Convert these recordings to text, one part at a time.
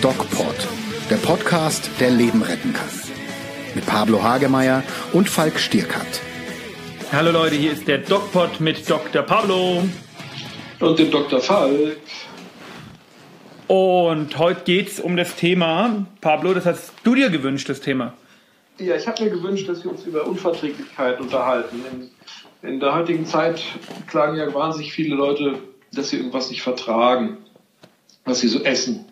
DocPod, der Podcast, der Leben retten kann. Mit Pablo Hagemeyer und Falk Stierkat. Hallo Leute, hier ist der DocPod mit Dr. Pablo. Und dem Dr. Falk. Und heute geht es um das Thema, Pablo, das hast du dir gewünscht, das Thema. Ja, ich habe mir gewünscht, dass wir uns über Unverträglichkeit unterhalten. In, der heutigen Zeit klagen ja wahnsinnig viele Leute, dass sie irgendwas nicht vertragen, was sie so essen.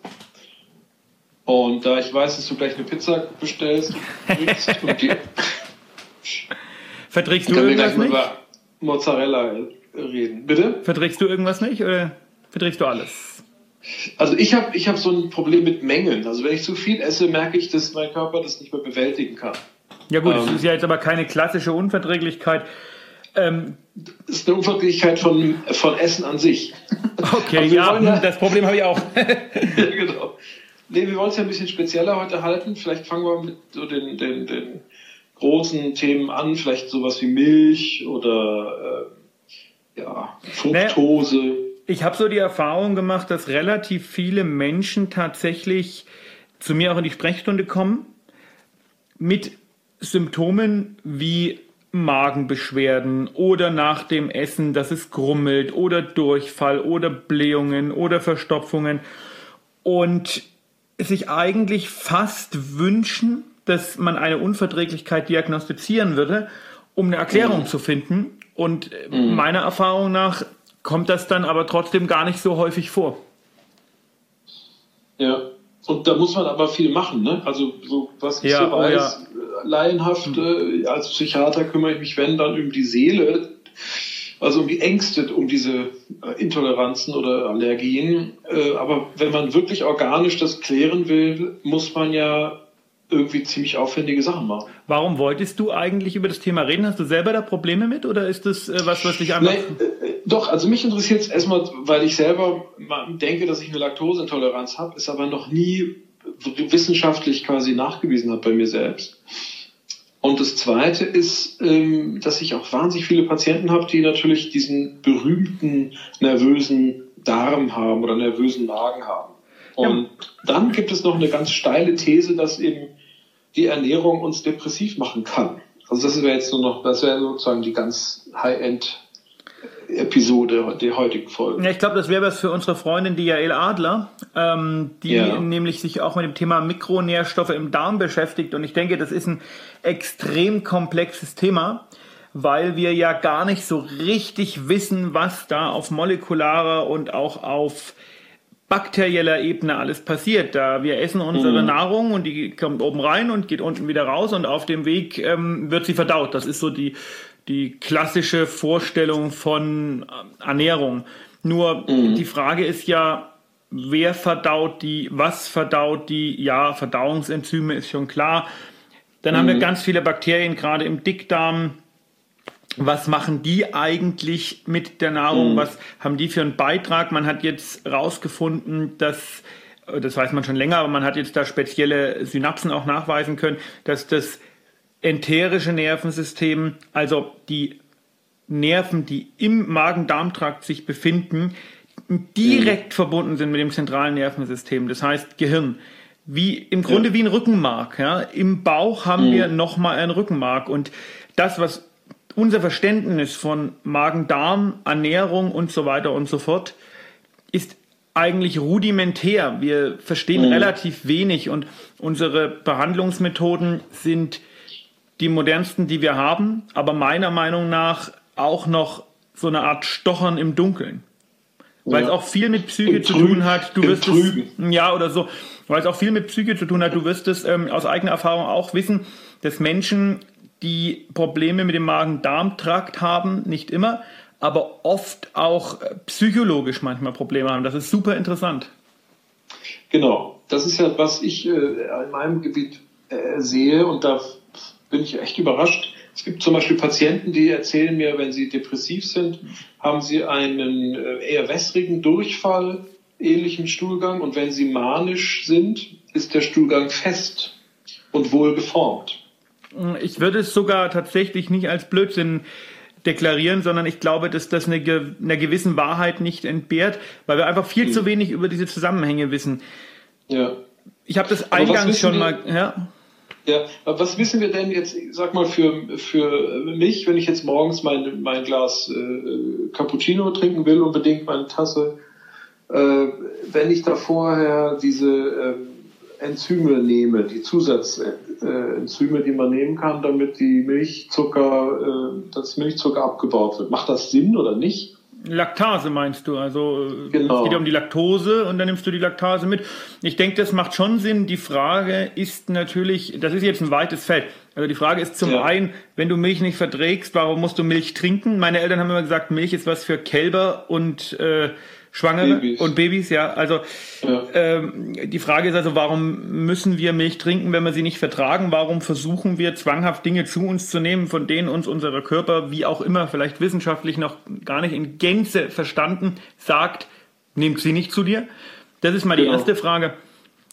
Und da ich weiß, dass du gleich eine Pizza bestellst, und die, Verträgst du irgendwas nicht? über Mozzarella reden. Bitte? Verträgst du irgendwas nicht oder verträgst du alles? Also ich habe ich hab so ein Problem mit Mengen. Also wenn ich zu viel esse, merke ich, dass mein Körper das nicht mehr bewältigen kann. Ja gut, Ähm. das ist ja jetzt aber keine klassische Unverträglichkeit. Ähm, Das ist eine Unverträglichkeit von, von Essen an sich. okay, ja, ja- das Problem habe ich auch. ja, genau. Nee, wir wollen es ja ein bisschen spezieller heute halten. Vielleicht fangen wir mit so den, den, den großen Themen an. Vielleicht sowas wie Milch oder äh, ja, Fructose. Ich habe so die Erfahrung gemacht, dass relativ viele Menschen tatsächlich zu mir auch in die Sprechstunde kommen mit Symptomen wie Magenbeschwerden oder nach dem Essen, dass es grummelt oder Durchfall oder Blähungen oder Verstopfungen und sich eigentlich fast wünschen, dass man eine Unverträglichkeit diagnostizieren würde, um eine Erklärung zu finden. Und äh, meiner Erfahrung nach kommt das dann aber trotzdem gar nicht so häufig vor. Ja. Und da muss man aber viel machen. Ne? Also so, was ich Ja, so oh weiß, äh, laienhaft äh, als Psychiater kümmere ich mich, wenn dann um die Seele, also um die Ängste, um diese äh, Intoleranzen oder Allergien. Äh, aber wenn man wirklich organisch das klären will, muss man ja irgendwie ziemlich aufwendige Sachen machen. Warum wolltest du eigentlich über das Thema reden? Hast du selber da Probleme mit oder ist das äh, was, was dich einfach... Nee, äh, doch, also mich interessiert es erstmal, weil ich selber denke, dass ich eine Laktoseintoleranz habe, ist aber noch nie wissenschaftlich quasi nachgewiesen habe bei mir selbst. Und das Zweite ist, ähm, dass ich auch wahnsinnig viele Patienten habe, die natürlich diesen berühmten nervösen Darm haben oder nervösen Magen haben. Und dann gibt es noch eine ganz steile These, dass eben die Ernährung uns depressiv machen kann. Also das wäre jetzt nur noch, das wäre sozusagen die ganz High-End Episode der heutigen Folge. Ja, ich glaube, das wäre was für unsere Freundin, die Jael Adler, ähm, die Ja. nämlich sich auch mit dem Thema Mikronährstoffe im Darm beschäftigt. Und ich denke, das ist ein extrem komplexes Thema, weil wir ja gar nicht so richtig wissen, was da auf molekularer und auch auf bakterieller Ebene alles passiert. Da wir essen unsere Nahrung und die kommt oben rein und geht unten wieder raus und auf dem Weg ähm, wird sie verdaut. Das ist so die, die klassische Vorstellung von ähm, Ernährung. Nur die Frage ist ja, wer verdaut die, was verdaut die? Ja, Verdauungsenzyme ist schon klar. Dann haben wir ganz viele Bakterien, gerade im Dickdarm. Was machen die eigentlich mit der Nahrung? Was haben die für einen Beitrag? Man hat jetzt rausgefunden, dass, äh, das weiß man schon länger, aber man hat jetzt da spezielle Synapsen auch nachweisen können, dass das enterische Nervensystem, also die Nerven, die im Magen-Darm-Trakt sich befinden, direkt verbunden sind mit dem zentralen Nervensystem, das heißt Gehirn. Wie im Grunde wie ein Rückenmark. Ja? Im Bauch haben wir nochmal ein Rückenmark. Und das, was unser Verständnis von Magen-Darm, Ernährung und so weiter und so fort ist eigentlich rudimentär. Wir verstehen relativ wenig und unsere Behandlungsmethoden sind die modernsten, die wir haben, aber meiner Meinung nach auch noch so eine Art Stochern im Dunkeln. Weil Ja. es auch viel mit Psyche Im zu tun hat. Du im wirst Trüben. es, ja, oder so. Weil es auch viel mit Psyche zu tun hat. Du wirst es ähm, aus eigener Erfahrung auch wissen, dass Menschen, die Probleme mit dem Magen-Darm-Trakt haben, nicht immer, aber oft auch äh, psychologisch manchmal Probleme haben. Das ist super interessant. Genau, das ist ja, was ich äh, in meinem Gebiet äh, sehe und da bin ich echt überrascht. Es gibt zum Beispiel Patienten, die erzählen mir, wenn sie depressiv sind, haben sie einen äh, eher wässrigen Durchfall, ähnlichen Stuhlgang und wenn sie manisch sind, ist der Stuhlgang fest und wohl geformt. Ich würde es sogar tatsächlich nicht als Blödsinn deklarieren, sondern ich glaube, dass das eine, einer gewissen Wahrheit nicht entbehrt, weil wir einfach viel mhm. zu wenig über diese Zusammenhänge wissen. Ja. Ich habe das eingangs schon mal. Ja. Ja, was wissen wir denn jetzt, sag mal, für, für mich, wenn ich jetzt morgens mein, mein Glas äh, Cappuccino trinken will, unbedingt meine Tasse, äh, wenn ich da vorher diese äh, Enzyme nehme, die Zusatzenzyme, die man nehmen kann, damit die Milchzucker, äh, das Milchzucker abgebaut wird. Macht das Sinn oder nicht? Laktase meinst du, also genau. es geht ja um die Laktose und dann nimmst du die Laktase mit. Ich denke, das macht schon Sinn. Die Frage ist natürlich, das ist jetzt ein weites Feld. Also die Frage ist zum ja. einen, wenn du Milch nicht verträgst, warum musst du Milch trinken? Meine Eltern haben immer gesagt, Milch ist was für Kälber und äh, Schwangere Babys. und Babys, ja. Also ja. Ähm, die Frage ist also, warum müssen wir Milch trinken, wenn wir sie nicht vertragen? Warum versuchen wir zwanghaft Dinge zu uns zu nehmen, von denen uns unser Körper, wie auch immer, vielleicht wissenschaftlich noch gar nicht in Gänze verstanden, sagt, nehmt sie nicht zu dir? Das ist mal genau. die erste Frage.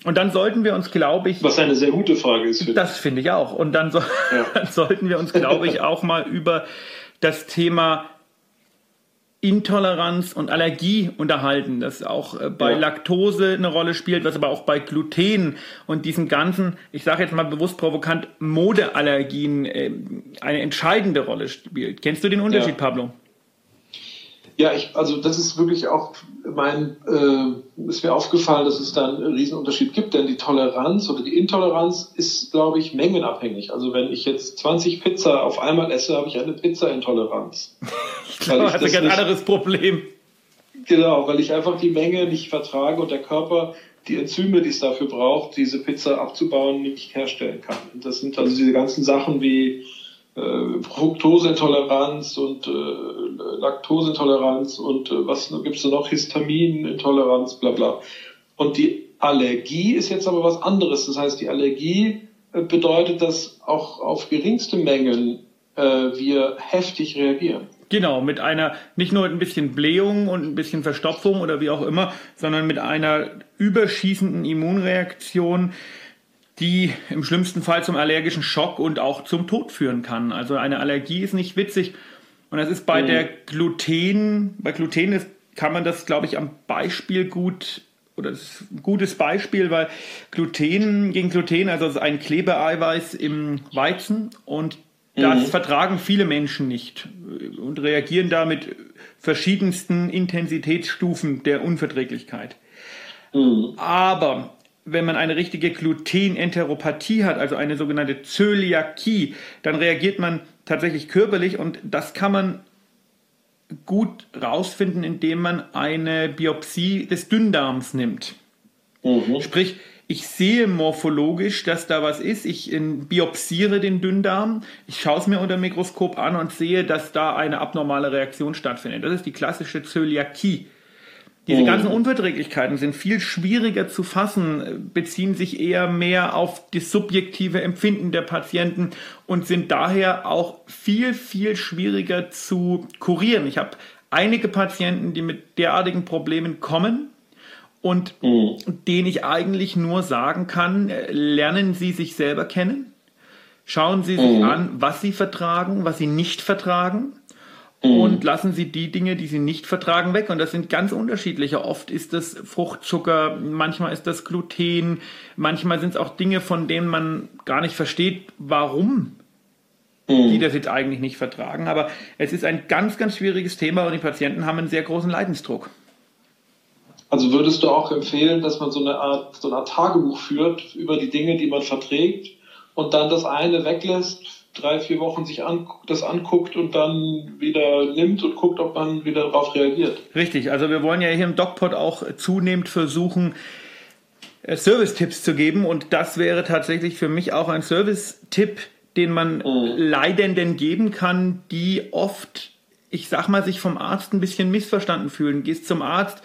Und dann sollten wir uns, glaube ich. Was eine sehr gute Frage ist. Finde das finde ich auch. Und dann, so, ja. sollten wir uns, glaube ich, auch mal über das Thema Intoleranz und Allergie unterhalten, das auch äh, bei ja. Laktose eine Rolle spielt, was aber auch bei Gluten und diesen ganzen, ich sage jetzt mal bewusst provokant, Modeallergien äh, eine entscheidende Rolle spielt. Kennst du den Unterschied, ja. Pablo? Ja, ich, also das ist wirklich auch mein, äh, ist mir aufgefallen, dass es da einen Riesenunterschied gibt, denn die Toleranz oder die Intoleranz ist, glaube ich, mengenabhängig. Also wenn ich jetzt 20 Pizza auf einmal esse, habe ich eine Pizza-Intoleranz. ich glaube, das ist ein ganz anderes Problem. Genau, weil ich einfach die Menge nicht vertrage und der Körper die Enzyme, die es dafür braucht, diese Pizza abzubauen, nicht herstellen kann. Und das sind also diese ganzen Sachen wie äh, Fructoseintoleranz und äh, Laktoseintoleranz und äh, was gibt's da noch? Histaminintoleranz, bla bla. Und die Allergie ist jetzt aber was anderes. Das heißt, die Allergie äh, bedeutet, dass auch auf geringste Mengen äh, wir heftig reagieren. Genau, mit einer, nicht nur ein bisschen Blähung und ein bisschen Verstopfung oder wie auch immer, sondern mit einer überschießenden Immunreaktion, die im schlimmsten Fall zum allergischen Schock und auch zum Tod führen kann. Also eine Allergie ist nicht witzig. Und das ist bei mhm. der Gluten, bei Gluten ist, kann man das, glaube ich, am Beispiel gut oder das ist ein gutes Beispiel, weil Gluten gegen Gluten, also ein Klebeeiweiß im Weizen und das mhm. vertragen viele Menschen nicht und reagieren da mit verschiedensten Intensitätsstufen der Unverträglichkeit. Mhm. Aber wenn man eine richtige Glutenenteropathie hat, also eine sogenannte Zöliakie, dann reagiert man tatsächlich körperlich und das kann man gut rausfinden, indem man eine Biopsie des Dünndarms nimmt. Mhm. Sprich, ich sehe morphologisch, dass da was ist. Ich biopsiere den Dünndarm, ich schaue es mir unter dem Mikroskop an und sehe, dass da eine abnormale Reaktion stattfindet. Das ist die klassische Zöliakie. Diese ganzen oh. Unverträglichkeiten sind viel schwieriger zu fassen, beziehen sich eher mehr auf das subjektive Empfinden der Patienten und sind daher auch viel, viel schwieriger zu kurieren. Ich habe einige Patienten, die mit derartigen Problemen kommen und mhm. denen ich eigentlich nur sagen kann, lernen Sie sich selber kennen, schauen Sie sich mhm. an, was Sie vertragen, was Sie nicht vertragen Mhm. Und lassen sie die Dinge, die sie nicht vertragen, weg. Und das sind ganz unterschiedliche. Oft ist das Fruchtzucker, manchmal ist das Gluten, manchmal sind es auch Dinge, von denen man gar nicht versteht, warum die mhm. das jetzt eigentlich nicht vertragen. Aber es ist ein ganz, ganz schwieriges Thema und die Patienten haben einen sehr großen Leidensdruck. Also würdest du auch empfehlen, dass man so eine Art, so eine Art Tagebuch führt über die Dinge, die man verträgt und dann das eine weglässt, drei, vier Wochen sich an, das anguckt und dann wieder nimmt und guckt, ob man wieder darauf reagiert. Richtig, also wir wollen ja hier im DocPod auch zunehmend versuchen, äh, Service-Tipps zu geben und das wäre tatsächlich für mich auch ein Service-Tipp, den man mhm. Leidenden geben kann, die oft, ich sag mal, sich vom Arzt ein bisschen missverstanden fühlen. Gehst zum Arzt,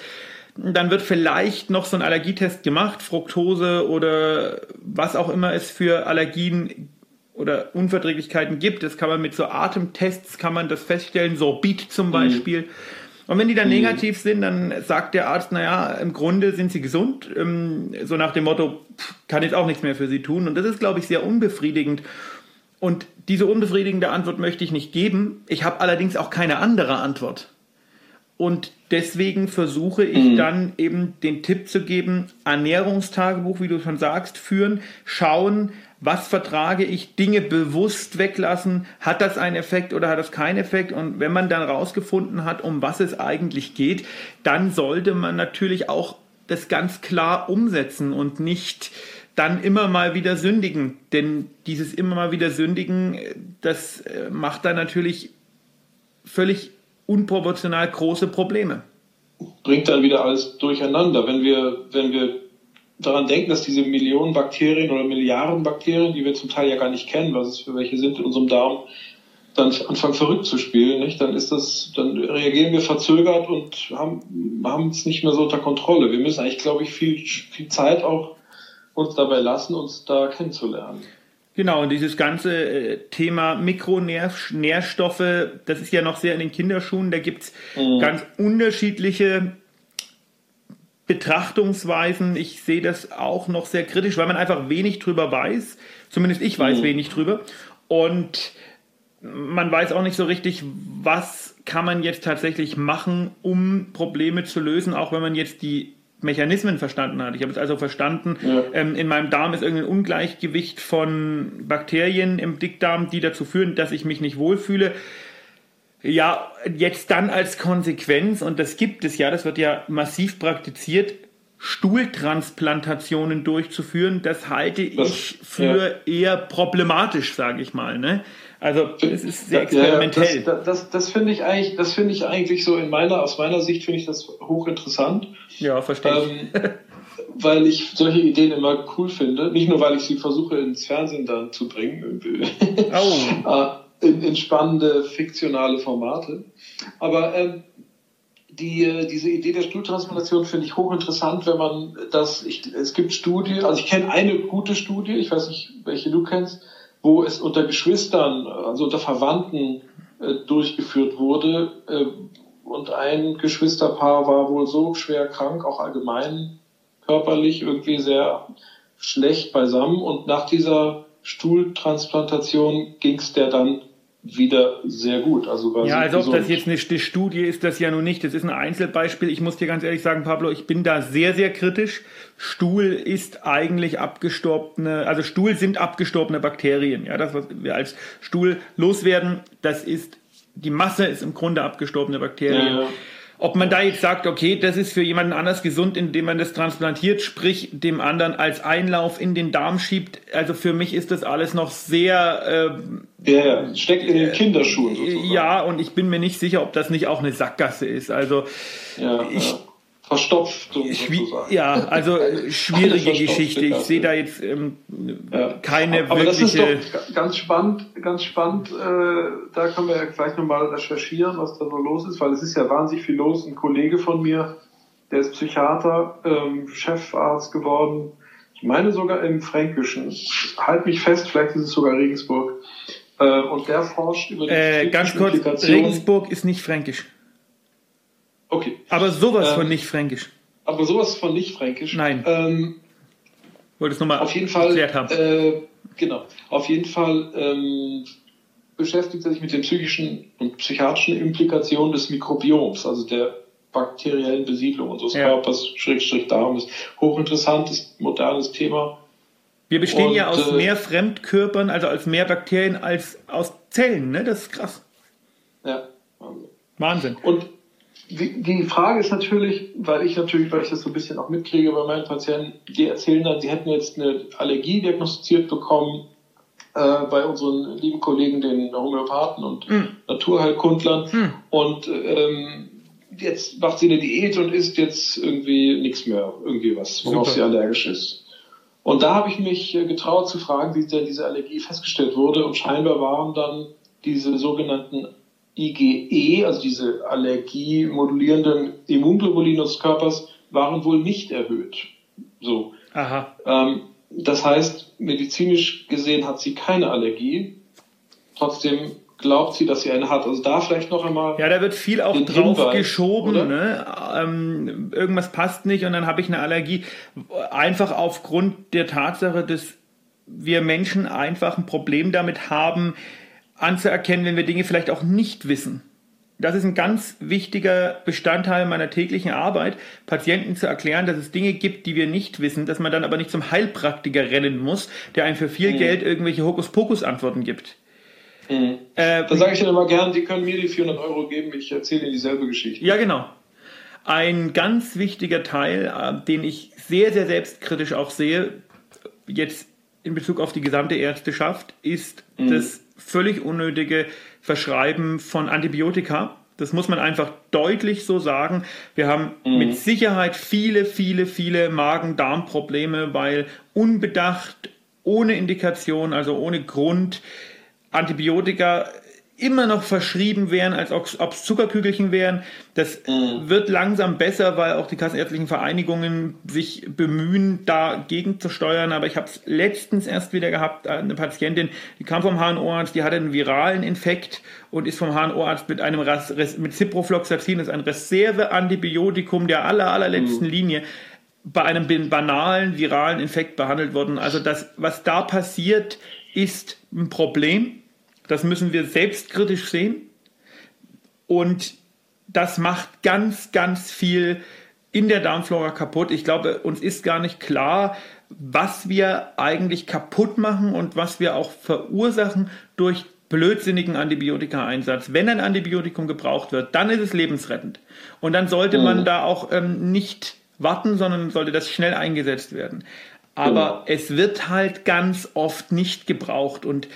dann wird vielleicht noch so ein Allergietest gemacht, Fructose oder was auch immer es für Allergien oder Unverträglichkeiten gibt. Das kann man mit so Atemtests kann man das feststellen, Sorbit zum mhm. Beispiel. Mhm. Und wenn die dann mhm. negativ sind, dann sagt der Arzt, naja, im Grunde sind sie gesund. Ähm, so nach dem Motto, kann jetzt auch nichts mehr für sie tun. Und das ist, glaube ich, sehr unbefriedigend. Und diese unbefriedigende Antwort möchte ich nicht geben. Ich habe allerdings auch keine andere Antwort. Und deswegen versuche ich mhm. dann eben den Tipp zu geben, Ernährungstagebuch, wie du schon sagst, führen, schauen, was vertrage ich, Dinge bewusst weglassen, hat das einen Effekt oder hat das keinen Effekt? Und wenn man dann rausgefunden hat, um was es eigentlich geht, dann sollte man natürlich auch das ganz klar umsetzen und nicht dann immer mal wieder sündigen. Denn dieses immer mal wieder sündigen, das äh, macht dann natürlich völlig unproportional große Probleme. Bringt dann wieder alles durcheinander. Wenn wir, wenn wir daran denken, dass diese Millionen Bakterien oder Milliarden Bakterien, die wir zum Teil ja gar nicht kennen, was es für welche sind in unserem Darm, dann anfangen verrückt zu spielen, nicht? dann ist das, dann reagieren wir verzögert und haben, haben es nicht mehr so unter Kontrolle. Wir müssen eigentlich, glaube ich, viel, viel Zeit auch uns dabei lassen, uns da kennenzulernen. Genau, und dieses ganze äh, Thema Mikronährstoffe, das ist ja noch sehr in den Kinderschuhen. Da gibt's mhm. ganz unterschiedliche Betrachtungsweisen. Ich sehe das auch noch sehr kritisch, weil man einfach wenig drüber weiß. Zumindest ich weiß mhm. wenig drüber. Und man weiß auch nicht so richtig, was kann man jetzt tatsächlich machen, um Probleme zu lösen, auch wenn man jetzt die Mechanismen verstanden hat. Ich habe es also verstanden, ja. ähm, in meinem Darm ist irgendein Ungleichgewicht von Bakterien im Dickdarm, die dazu führen, dass ich mich nicht wohlfühle. Ja, jetzt dann als Konsequenz, und das gibt es ja, das wird ja massiv praktiziert, Stuhltransplantationen durchzuführen, das halte das, ich für ja. eher problematisch, sage ich mal. Ne? Also es ist sehr experimentell. Ja, das, das, das finde ich eigentlich, das finde ich eigentlich so in meiner, aus meiner Sicht finde ich das hochinteressant. Ja, verstehe ich. Ähm, weil ich solche Ideen immer cool finde. Nicht nur, weil ich sie versuche ins Fernsehen dann zu bringen. Oh. In, in spannende fiktionale Formate. Aber ähm, die, äh, diese Idee der Stuhltransplantation finde ich hochinteressant, wenn man das, ich, es gibt Studien, also ich kenne eine gute Studie, ich weiß nicht, welche du kennst, wo es unter Geschwistern, also unter Verwandten äh, durchgeführt wurde. Äh, und ein Geschwisterpaar war wohl so schwer krank, auch allgemein körperlich irgendwie sehr schlecht beisammen. Und nach dieser Stuhltransplantation ging es der dann wieder sehr gut. Also ja, als ob das jetzt eine, eine Studie ist, das ja nun nicht. Das ist ein Einzelbeispiel. Ich muss dir ganz ehrlich sagen, Pablo, ich bin da sehr, sehr kritisch. Stuhl ist eigentlich abgestorbene, also Stuhl sind abgestorbene Bakterien. Ja, das, was wir als Stuhl loswerden, das ist, die Masse ist im Grunde abgestorbene Bakterien. Ja, ja. Ob man da jetzt sagt, okay, das ist für jemanden anders gesund, indem man das transplantiert, sprich dem anderen als Einlauf in den Darm schiebt. Also für mich ist das alles noch sehr. Äh, ja, ja, steckt in den Kinderschuhen sozusagen. Ja, und ich bin mir nicht sicher, ob das nicht auch eine Sackgasse ist. Also ja, ich, ja verstopft. Ja, also schwierige Geschichte. Ich sehe da jetzt ähm, ja. keine Aber wirkliche. Aber das ist doch ganz spannend, ganz spannend. Äh, da können wir ja gleich nochmal recherchieren, was da so los ist, weil es ist ja wahnsinnig viel los. Ein Kollege von mir, der ist Psychiater, ähm, Chefarzt geworden. Ich meine sogar im Fränkischen. Halt mich fest, vielleicht ist es sogar Regensburg. Äh, und der forscht über die äh, Ganz kurz, Regensburg ist nicht fränkisch. Aber sowas ähm, von nicht fränkisch. Aber sowas von nicht fränkisch. Nein. Ähm, Wollte es nochmal auf jeden Fall, erklärt haben. Äh, genau. Auf jeden Fall ähm, beschäftigt er sich mit den psychischen und psychiatrischen Implikationen des Mikrobioms, also der bakteriellen Besiedlung unseres ja. Körpers, Schrägstrich Darm, ist hochinteressantes, modernes Thema. Wir bestehen und, ja aus äh, mehr Fremdkörpern, also als mehr Bakterien als aus Zellen, ne? Das ist krass. Ja. Wahnsinn. Wahnsinn. Und die Frage ist natürlich, weil ich natürlich, weil ich das so ein bisschen auch mitkriege bei meinen Patienten, die erzählen dann, sie hätten jetzt eine Allergie diagnostiziert bekommen äh, bei unseren lieben Kollegen, den Homöopathen und mhm. Naturheilkundlern. Mhm. Und ähm, jetzt macht sie eine Diät und isst jetzt irgendwie nichts mehr, irgendwie was, worauf Super. sie allergisch ist. Und da habe ich mich äh, getraut zu fragen, wie denn diese Allergie festgestellt wurde. Und scheinbar waren dann diese sogenannten IgE, also diese allergiemodulierenden Immunglobuline des Körpers, waren wohl nicht erhöht. So. Aha. Ähm, das heißt, medizinisch gesehen hat sie keine Allergie. Trotzdem glaubt sie, dass sie eine hat. Also da vielleicht noch einmal. Ja, da wird viel auch drauf Hinweis, geschoben. Ne? Ähm, irgendwas passt nicht und dann habe ich eine Allergie. Einfach aufgrund der Tatsache des wir Menschen einfach ein Problem damit haben, anzuerkennen, wenn wir Dinge vielleicht auch nicht wissen. Das ist ein ganz wichtiger Bestandteil meiner täglichen Arbeit, Patienten zu erklären, dass es Dinge gibt, die wir nicht wissen, dass man dann aber nicht zum Heilpraktiker rennen muss, der einem für viel mhm. Geld irgendwelche Hokuspokus-Antworten gibt. Mhm. Äh, dann sage ich Ihnen immer gern, die können mir die 400 Euro geben, ich erzähle Ihnen dieselbe Geschichte. Ja, genau. Ein ganz wichtiger Teil, äh, den ich sehr, sehr selbstkritisch auch sehe, jetzt in Bezug auf die gesamte Ärzteschaft, ist mhm. das völlig unnötige Verschreiben von Antibiotika. Das muss man einfach deutlich so sagen. Wir haben mhm. mit Sicherheit viele, viele, viele Magen-Darm-Probleme, weil unbedacht, ohne Indikation, also ohne Grund, Antibiotika immer noch verschrieben werden, als ob es Zuckerkügelchen wären. Das mhm. wird langsam besser, weil auch die kassenärztlichen Vereinigungen sich bemühen, dagegen zu steuern. Aber ich habe es letztens erst wieder gehabt, eine Patientin, die kam vom HNO-Arzt, die hatte einen viralen Infekt und ist vom HNO-Arzt mit einem mit Ciprofloxacin, das ist ein Reserveantibiotikum der aller, allerletzten mhm. Linie, bei einem banalen viralen Infekt behandelt worden. Also das, was da passiert, ist ein Problem das müssen wir selbstkritisch sehen. Und das macht ganz, ganz viel in der Darmflora kaputt. Ich glaube, uns ist gar nicht klar, was wir eigentlich kaputt machen und was wir auch verursachen durch blödsinnigen Antibiotika-Einsatz. Wenn ein Antibiotikum gebraucht wird, dann ist es lebensrettend. Und dann sollte man mhm. da auch ähm, nicht warten, sondern sollte das schnell eingesetzt werden. Aber mhm. es wird halt ganz oft nicht gebraucht und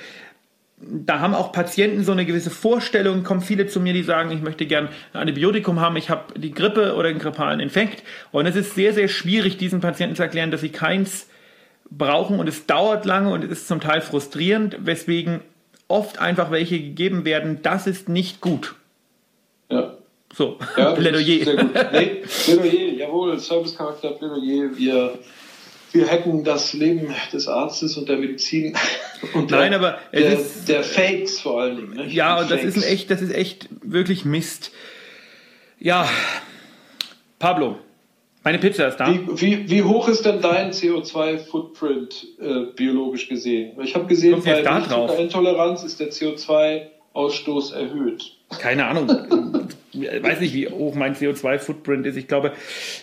da haben auch Patienten so eine gewisse Vorstellung, kommen viele zu mir, die sagen, ich möchte gern ein Antibiotikum haben, ich habe die Grippe oder einen grippalen Infekt. Und es ist sehr, sehr schwierig, diesen Patienten zu erklären, dass sie keins brauchen und es dauert lange und es ist zum Teil frustrierend, weswegen oft einfach welche gegeben werden, das ist nicht gut. Ja. So, ja, Plädoyer. Sehr gut. Nee, Plädoyer, jawohl, Servicecharakter, Plädoyer, wir wir hätten das Leben des Arztes und der Medizin und Nein, der, aber der, ist, der, Fakes vor allen Dingen. Nicht? Ja, und das ist echt, das ist echt wirklich Mist. Ja, Pablo, meine Pizza ist da. Wie, wie, wie hoch ist denn dein CO2-Footprint äh, biologisch gesehen? Ich habe gesehen, bei Intoleranz ist der CO2-Ausstoß erhöht. Keine Ahnung. ich weiß nicht, wie hoch mein CO2-Footprint ist. Ich glaube,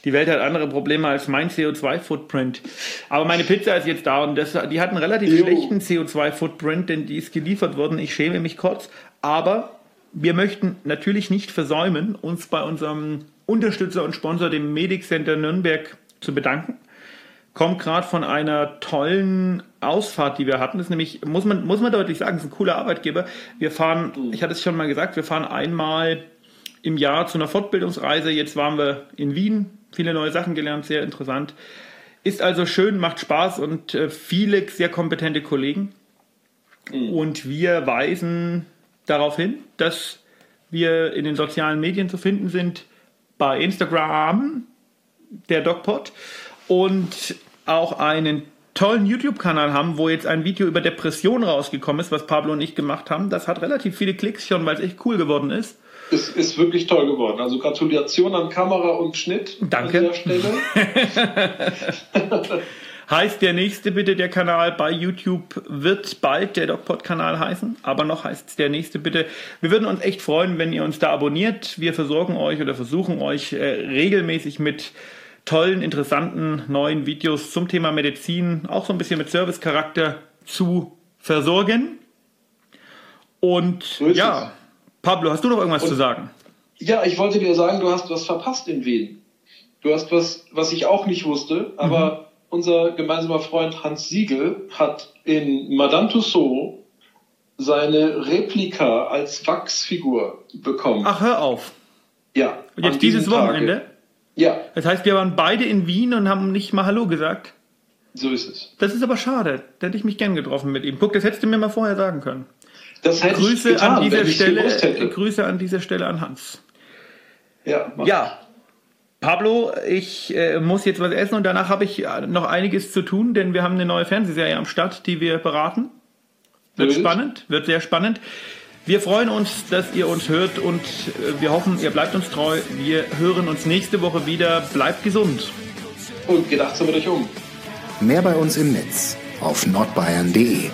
die Welt hat andere Probleme als mein CO2-Footprint. Aber meine Pizza ist jetzt da und das, die hat einen relativ jo. schlechten CO2-Footprint, denn die ist geliefert worden. Ich schäme mich kurz. Aber wir möchten natürlich nicht versäumen, uns bei unserem Unterstützer und Sponsor, dem Medic Center Nürnberg, zu bedanken kommt gerade von einer tollen Ausfahrt, die wir hatten. Das ist nämlich, muss man, muss man deutlich sagen, ist ein cooler Arbeitgeber. Wir fahren, mhm. ich hatte es schon mal gesagt, wir fahren einmal im Jahr zu einer Fortbildungsreise. Jetzt waren wir in Wien, viele neue Sachen gelernt, sehr interessant. Ist also schön, macht Spaß und äh, viele sehr kompetente Kollegen. Mhm. Und wir weisen darauf hin, dass wir in den sozialen Medien zu finden sind, bei Instagram, der DocPod und auch einen tollen YouTube-Kanal haben, wo jetzt ein Video über Depression rausgekommen ist, was Pablo und ich gemacht haben. Das hat relativ viele Klicks schon, weil es echt cool geworden ist. Es ist wirklich toll geworden. Also Gratulation an Kamera und Schnitt Danke. an dieser Stelle. heißt der nächste bitte der Kanal bei YouTube wird bald der DocPod-Kanal heißen, aber noch heißt es der nächste bitte. Wir würden uns echt freuen, wenn ihr uns da abonniert. Wir versorgen euch oder versuchen euch äh, regelmäßig mit tollen, interessanten neuen Videos zum Thema Medizin, auch so ein bisschen mit Servicecharakter zu versorgen. Und ja, Pablo, hast du noch irgendwas Und, zu sagen? Ja, ich wollte dir sagen, du hast was verpasst in Wien. Du hast was, was ich auch nicht wusste, aber mhm. unser gemeinsamer Freund Hans Siegel hat in Madame Tussauds seine Replika als Wachsfigur bekommen. Ach, hör auf. Ja. Und jetzt dieses Wochenende? Tage. Ja. Das heißt, wir waren beide in Wien und haben nicht mal Hallo gesagt. So ist es. Das ist aber schade. Da hätte ich mich gern getroffen mit ihm. Guck, das hättest du mir mal vorher sagen können. Das hätte Grüße ich getan, an dieser Stelle. Grüße an dieser Stelle an Hans. Ja. Ja. Pablo, ich äh, muss jetzt was essen und danach habe ich äh, noch einiges zu tun, denn wir haben eine neue Fernsehserie am Start, die wir beraten. Wird Bild. spannend, wird sehr spannend. Wir freuen uns, dass ihr uns hört und äh, wir hoffen, ihr bleibt uns treu. Wir hören uns nächste Woche wieder. Bleibt gesund. Und gedacht mit euch um. Mehr bei uns im Netz auf nordbayern.de.